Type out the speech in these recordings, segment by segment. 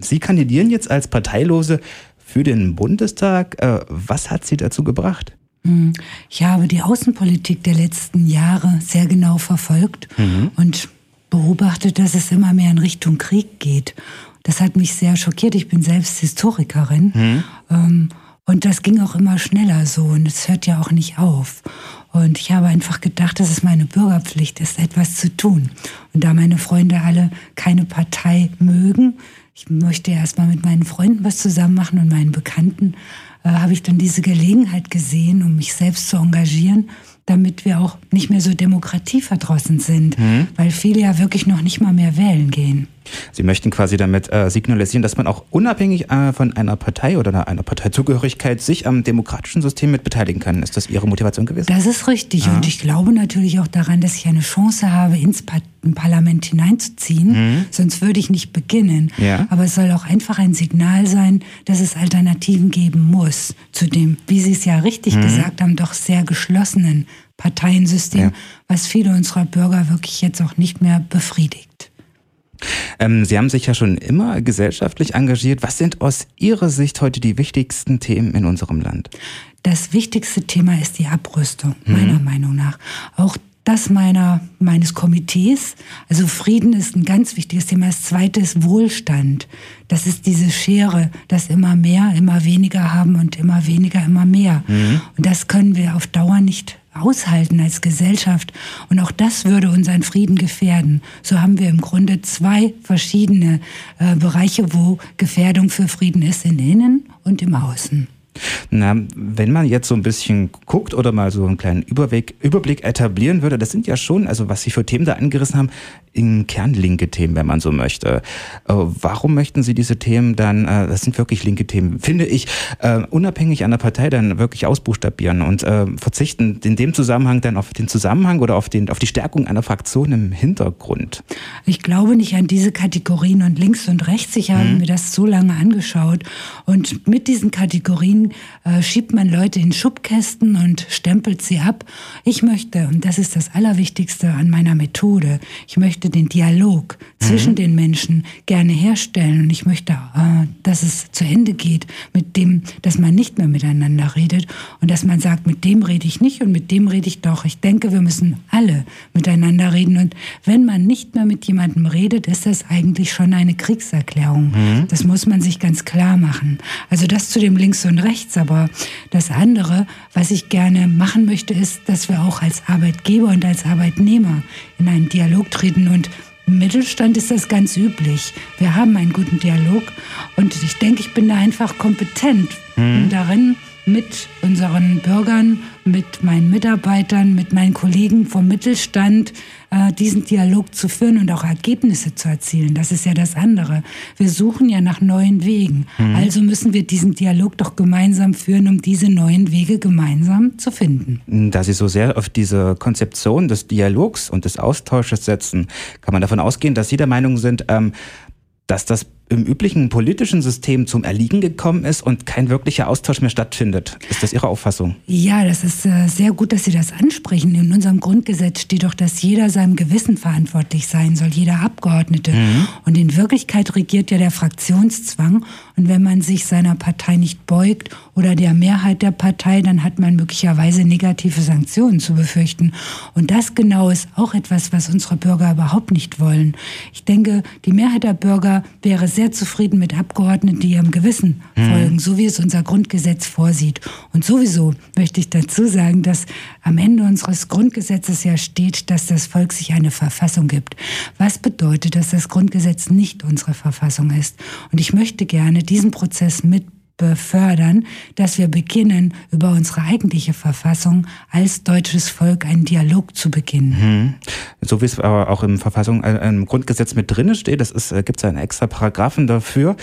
Sie kandidieren jetzt als Parteilose für den Bundestag. Äh, was hat Sie dazu gebracht? Hm, ich habe die Außenpolitik der letzten Jahre sehr genau verfolgt mhm. und beobachtet, dass es immer mehr in Richtung Krieg geht. Das hat mich sehr schockiert. Ich bin selbst Historikerin. Mhm. Ähm, und das ging auch immer schneller so und es hört ja auch nicht auf. Und ich habe einfach gedacht, dass es meine Bürgerpflicht ist, etwas zu tun. Und da meine Freunde alle keine Partei mögen, ich möchte erst mal mit meinen Freunden was zusammen machen und meinen Bekannten, äh, habe ich dann diese Gelegenheit gesehen, um mich selbst zu engagieren, damit wir auch nicht mehr so demokratieverdrossen sind, mhm. weil viele ja wirklich noch nicht mal mehr wählen gehen. Sie möchten quasi damit äh, signalisieren, dass man auch unabhängig äh, von einer Partei oder einer Parteizugehörigkeit sich am demokratischen System mit beteiligen kann. Ist das Ihre Motivation gewesen? Das ist richtig. Ja. Und ich glaube natürlich auch daran, dass ich eine Chance habe, ins pa Parlament hineinzuziehen. Mhm. Sonst würde ich nicht beginnen. Ja. Aber es soll auch einfach ein Signal sein, dass es Alternativen geben muss zu dem, wie Sie es ja richtig mhm. gesagt haben, doch sehr geschlossenen Parteiensystem, ja. was viele unserer Bürger wirklich jetzt auch nicht mehr befriedigt. Ähm, Sie haben sich ja schon immer gesellschaftlich engagiert. Was sind aus Ihrer Sicht heute die wichtigsten Themen in unserem Land? Das wichtigste Thema ist die Abrüstung, meiner mhm. Meinung nach. Auch das meiner, meines Komitees. Also Frieden ist ein ganz wichtiges Thema. Das zweite ist Wohlstand. Das ist diese Schere, dass immer mehr, immer weniger haben und immer weniger, immer mehr. Mhm. Und das können wir auf Dauer nicht aushalten als Gesellschaft. Und auch das würde unseren Frieden gefährden. So haben wir im Grunde zwei verschiedene äh, Bereiche, wo Gefährdung für Frieden ist, in Innen und im Außen. Na, wenn man jetzt so ein bisschen guckt oder mal so einen kleinen Überblick, Überblick etablieren würde, das sind ja schon, also was Sie für Themen da angerissen haben, in Kern linke Themen, wenn man so möchte. Äh, warum möchten Sie diese Themen dann, äh, das sind wirklich linke Themen, finde ich, äh, unabhängig an der Partei dann wirklich ausbuchstabieren und verzichten in dem Zusammenhang dann auf den Zusammenhang oder auf, den, auf die Stärkung einer Fraktion im Hintergrund? Ich glaube nicht an diese Kategorien und links und rechts. Ich habe hm. mir das so lange angeschaut und mit diesen Kategorien äh, schiebt man Leute in Schubkästen und stempelt sie ab. Ich möchte, und das ist das Allerwichtigste an meiner Methode, ich möchte den Dialog mhm. zwischen den Menschen gerne herstellen und ich möchte, äh, dass es zu Ende geht mit dem, dass man nicht mehr miteinander redet und dass man sagt, mit dem rede ich nicht und mit dem rede ich doch. Ich denke, wir müssen alle miteinander reden und wenn man nicht mehr mit jemandem redet, ist das eigentlich schon eine Kriegserklärung. Mhm. Das muss man sich ganz klar machen. Also das zu dem links und rechts rechts. Aber das andere, was ich gerne machen möchte, ist, dass wir auch als Arbeitgeber und als Arbeitnehmer in einen Dialog treten und im Mittelstand ist das ganz üblich. Wir haben einen guten Dialog und ich denke, ich bin da einfach kompetent mhm. darin, mit unseren Bürgern, mit meinen Mitarbeitern, mit meinen Kollegen vom Mittelstand äh, diesen Dialog zu führen und auch Ergebnisse zu erzielen. Das ist ja das andere. Wir suchen ja nach neuen Wegen. Mhm. Also müssen wir diesen Dialog doch gemeinsam führen, um diese neuen Wege gemeinsam zu finden. Da Sie so sehr auf diese Konzeption des Dialogs und des Austausches setzen, kann man davon ausgehen, dass Sie der Meinung sind, ähm, dass das im üblichen politischen System zum Erliegen gekommen ist und kein wirklicher Austausch mehr stattfindet. Ist das Ihre Auffassung? Ja, das ist äh, sehr gut, dass Sie das ansprechen. In unserem Grundgesetz steht doch, dass jeder seinem Gewissen verantwortlich sein soll, jeder Abgeordnete. Mhm. Und in Wirklichkeit regiert ja der Fraktionszwang. Und wenn man sich seiner Partei nicht beugt oder der Mehrheit der Partei, dann hat man möglicherweise negative Sanktionen zu befürchten. Und das genau ist auch etwas, was unsere Bürger überhaupt nicht wollen. Ich denke, die Mehrheit der Bürger wäre sehr sehr zufrieden mit Abgeordneten, die ihrem Gewissen mhm. folgen, so wie es unser Grundgesetz vorsieht. Und sowieso möchte ich dazu sagen, dass am Ende unseres Grundgesetzes ja steht, dass das Volk sich eine Verfassung gibt. Was bedeutet, dass das Grundgesetz nicht unsere Verfassung ist? Und ich möchte gerne diesen Prozess mit befördern, dass wir beginnen, über unsere eigentliche Verfassung als deutsches Volk einen Dialog zu beginnen. Mhm. So wie es aber auch im Verfassung, äh, im Grundgesetz mit drin steht, das ist, äh, gibt es einen extra Paragraphen dafür,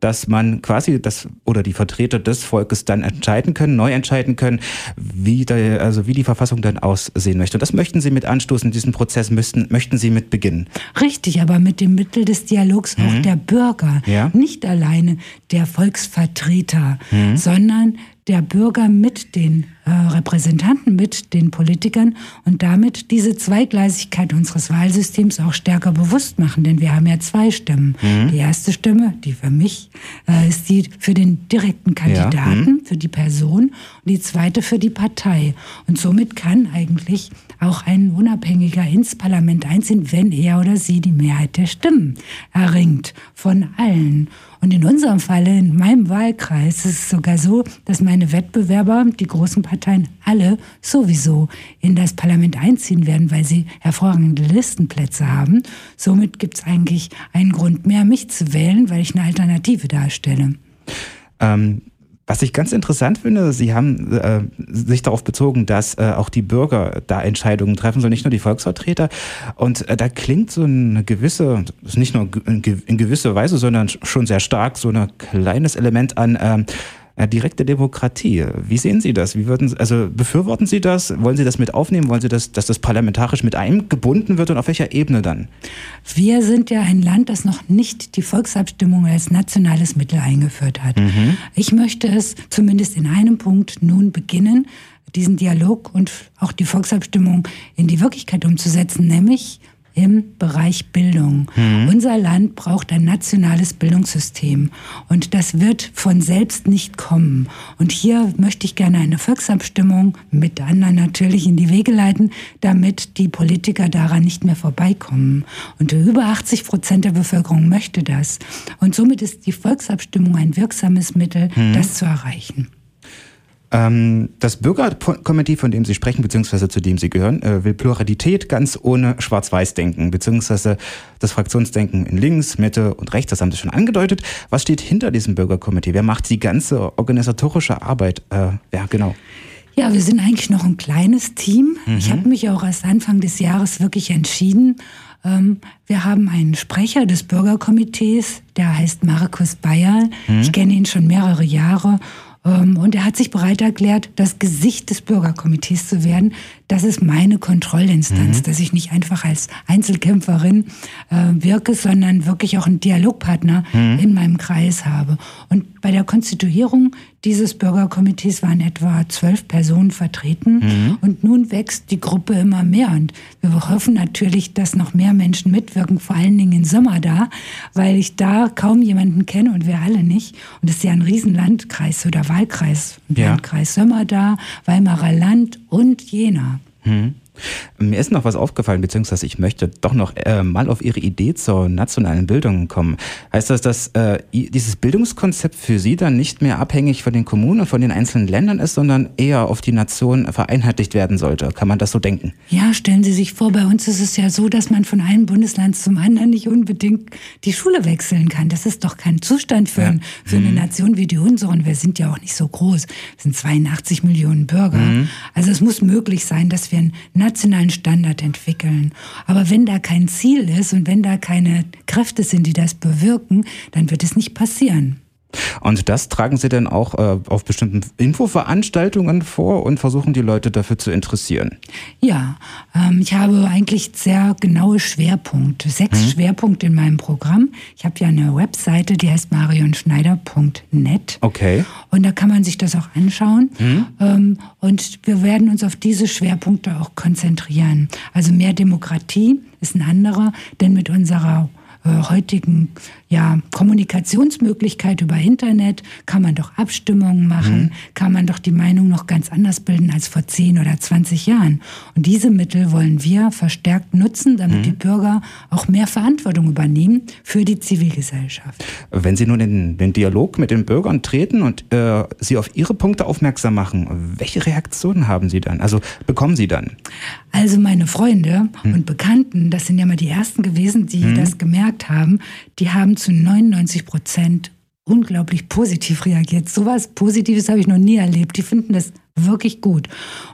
dass man quasi das oder die Vertreter des Volkes dann entscheiden können, neu entscheiden können, wie, der, also wie die Verfassung dann aussehen möchte. Und das möchten Sie mit anstoßen, diesen Prozess müssten, möchten Sie mit beginnen. Richtig, aber mit dem Mittel des Dialogs mhm. auch der Bürger. Ja? Nicht alleine der Volksvertreter, mhm. sondern der Bürger mit den äh, Repräsentanten, mit den Politikern und damit diese Zweigleisigkeit unseres Wahlsystems auch stärker bewusst machen. Denn wir haben ja zwei Stimmen. Mhm. Die erste Stimme, die für mich, äh, ist die für den direkten Kandidaten, ja. mhm. für die Person und die zweite für die Partei. Und somit kann eigentlich auch ein Unabhängiger ins Parlament einziehen, wenn er oder sie die Mehrheit der Stimmen erringt von allen. Und in unserem Falle, in meinem Wahlkreis, ist es sogar so, dass meine Wettbewerber, die großen Parteien, alle sowieso in das Parlament einziehen werden, weil sie hervorragende Listenplätze haben. Somit gibt es eigentlich einen Grund mehr, mich zu wählen, weil ich eine Alternative darstelle. Ähm, was ich ganz interessant finde, Sie haben äh, sich darauf bezogen, dass äh, auch die Bürger da Entscheidungen treffen sollen, nicht nur die Volksvertreter. Und äh, da klingt so eine gewisse, nicht nur in, gewisser Weise, sondern schon sehr stark so ein kleines Element an ähm, äh, direkte Demokratie. Wie sehen Sie das? Wie würden, also befürworten Sie das? Wollen Sie das mit aufnehmen? Wollen Sie, das, dass das parlamentarisch mit eingebunden wird und auf welcher Ebene dann? Wir sind ja ein Land, das noch nicht die Volksabstimmung als nationales Mittel eingeführt hat. Mhm. Ich möchte es zumindest in einem Punkt nun beginnen, diesen Dialog und auch die Volksabstimmung in die Wirklichkeit umzusetzen, nämlich im Bereich Bildung. Mhm. Unser Land braucht ein nationales Bildungssystem und das wird von selbst nicht kommen. Und hier möchte ich gerne eine Volksabstimmung mit anderen natürlich in die Wege leiten, damit die Politiker daran nicht mehr vorbeikommen. Und über 80 Prozent der Bevölkerung möchte das. Und somit ist die Volksabstimmung ein wirksames Mittel, mhm. das zu erreichen. Ähm, das Bürgerkomitee, von dem Sie sprechen, beziehungsweise zu dem Sie gehören, äh, will Pluralität ganz ohne Schwarz-Weiß-Denken, beziehungsweise das Fraktionsdenken in links, Mitte und rechts, das haben Sie schon angedeutet. Was steht hinter diesem Bürgerkomitee? Wer macht die ganze organisatorische Arbeit? Äh, ja, genau. Ja, wir sind eigentlich noch ein kleines Team. Mhm. Ich habe mich auch erst Anfang des Jahres wirklich entschieden. Ähm, wir haben einen Sprecher des Bürgerkomitees, der heißt Markus Bayer. Mhm. Ich kenne ihn schon mehrere Jahre und er hat sich bereit erklärt, das Gesicht des Bürgerkomitees zu werden. Das ist meine Kontrollinstanz, mhm. dass ich nicht einfach als Einzelkämpferin äh, wirke, sondern wirklich auch einen Dialogpartner mhm. in meinem Kreis habe. Und bei der Konstituierung dieses Bürgerkomitees waren etwa zwölf Personen vertreten. Mhm. Und nun wächst die Gruppe immer mehr. Und wir hoffen natürlich, dass noch mehr Menschen mitwirken, vor allen Dingen im Sommer da, weil ich da kaum jemanden kenne und wir alle nicht. Und es ist ja ein Riesenlandkreis oder Wahlkreis. Ja. Landkreis Sömmerda, Weimarer Land und Jena. Mhm. Mir ist noch was aufgefallen, beziehungsweise ich möchte doch noch äh, mal auf Ihre Idee zur nationalen Bildung kommen. Heißt das, dass äh, dieses Bildungskonzept für Sie dann nicht mehr abhängig von den Kommunen und von den einzelnen Ländern ist, sondern eher auf die Nation vereinheitlicht werden sollte? Kann man das so denken? Ja, stellen Sie sich vor, bei uns ist es ja so, dass man von einem Bundesland zum anderen nicht unbedingt die Schule wechseln kann. Das ist doch kein Zustand für, ja. ein, für mhm. eine Nation wie die unsere. Und wir sind ja auch nicht so groß. Wir sind 82 Millionen Bürger. Mhm. Also es muss möglich sein, dass wir ein nationalen Standard entwickeln. Aber wenn da kein Ziel ist und wenn da keine Kräfte sind, die das bewirken, dann wird es nicht passieren. Und das tragen Sie dann auch äh, auf bestimmten Infoveranstaltungen vor und versuchen die Leute dafür zu interessieren? Ja, ähm, ich habe eigentlich sehr genaue Schwerpunkte, sechs hm. Schwerpunkte in meinem Programm. Ich habe ja eine Webseite, die heißt marionschneider.net. Okay. Und da kann man sich das auch anschauen. Hm. Ähm, und wir werden uns auf diese Schwerpunkte auch konzentrieren. Also mehr Demokratie ist ein anderer, denn mit unserer äh, heutigen ja, Kommunikationsmöglichkeit über Internet kann man doch Abstimmungen machen, mhm. kann man doch die Meinung noch ganz anders bilden als vor 10 oder 20 Jahren. Und diese Mittel wollen wir verstärkt nutzen, damit mhm. die Bürger auch mehr Verantwortung übernehmen für die Zivilgesellschaft. Wenn Sie nun in den Dialog mit den Bürgern treten und äh, Sie auf Ihre Punkte aufmerksam machen, welche Reaktionen haben Sie dann? Also bekommen Sie dann? Also meine Freunde mhm. und Bekannten, das sind ja mal die ersten gewesen, die mhm. das gemerkt haben, die haben zu 99 Prozent unglaublich positiv reagiert. So was Positives habe ich noch nie erlebt. Die finden das wirklich gut.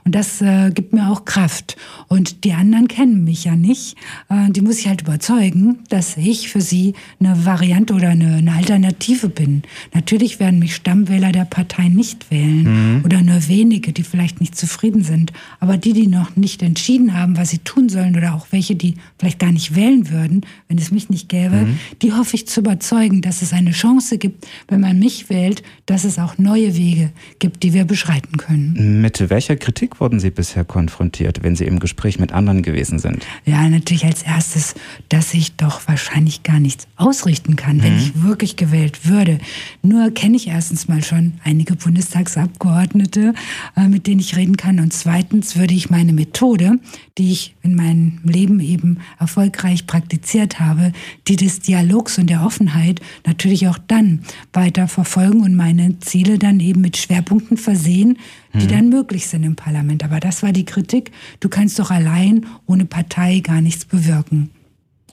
Und das äh, gibt mir auch Kraft. Und die anderen kennen mich ja nicht. Äh, die muss ich halt überzeugen, dass ich für sie eine Variante oder eine, eine Alternative bin. Natürlich werden mich Stammwähler der Partei nicht wählen mhm. oder nur wenige, die vielleicht nicht zufrieden sind. Aber die, die noch nicht entschieden haben, was sie tun sollen oder auch welche, die vielleicht gar nicht wählen würden, wenn es mich nicht gäbe, mhm. die hoffe ich zu überzeugen, dass es eine Chance gibt, wenn man mich wählt, dass es auch neue Wege gibt, die wir beschreiten können. Mit welcher Kritik wurden Sie bisher konfrontiert, wenn Sie im Gespräch mit anderen gewesen sind? Ja, natürlich als erstes, dass ich doch wahrscheinlich gar nichts ausrichten kann, wenn mhm. ich wirklich gewählt würde. Nur kenne ich erstens mal schon einige Bundestagsabgeordnete, äh, mit denen ich reden kann. Und zweitens würde ich meine Methode, die ich in meinem Leben eben erfolgreich praktiziert habe, die des Dialogs und der Offenheit natürlich auch dann weiter verfolgen und meine Ziele dann eben mit Schwerpunkten versehen, die mhm. dann möglich sind im Parlament. Aber das war die Kritik. Du kannst doch allein ohne Partei gar nichts bewirken.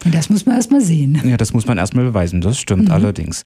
Und das muss man erstmal sehen. Ja, das muss man erstmal beweisen, das stimmt mhm. allerdings.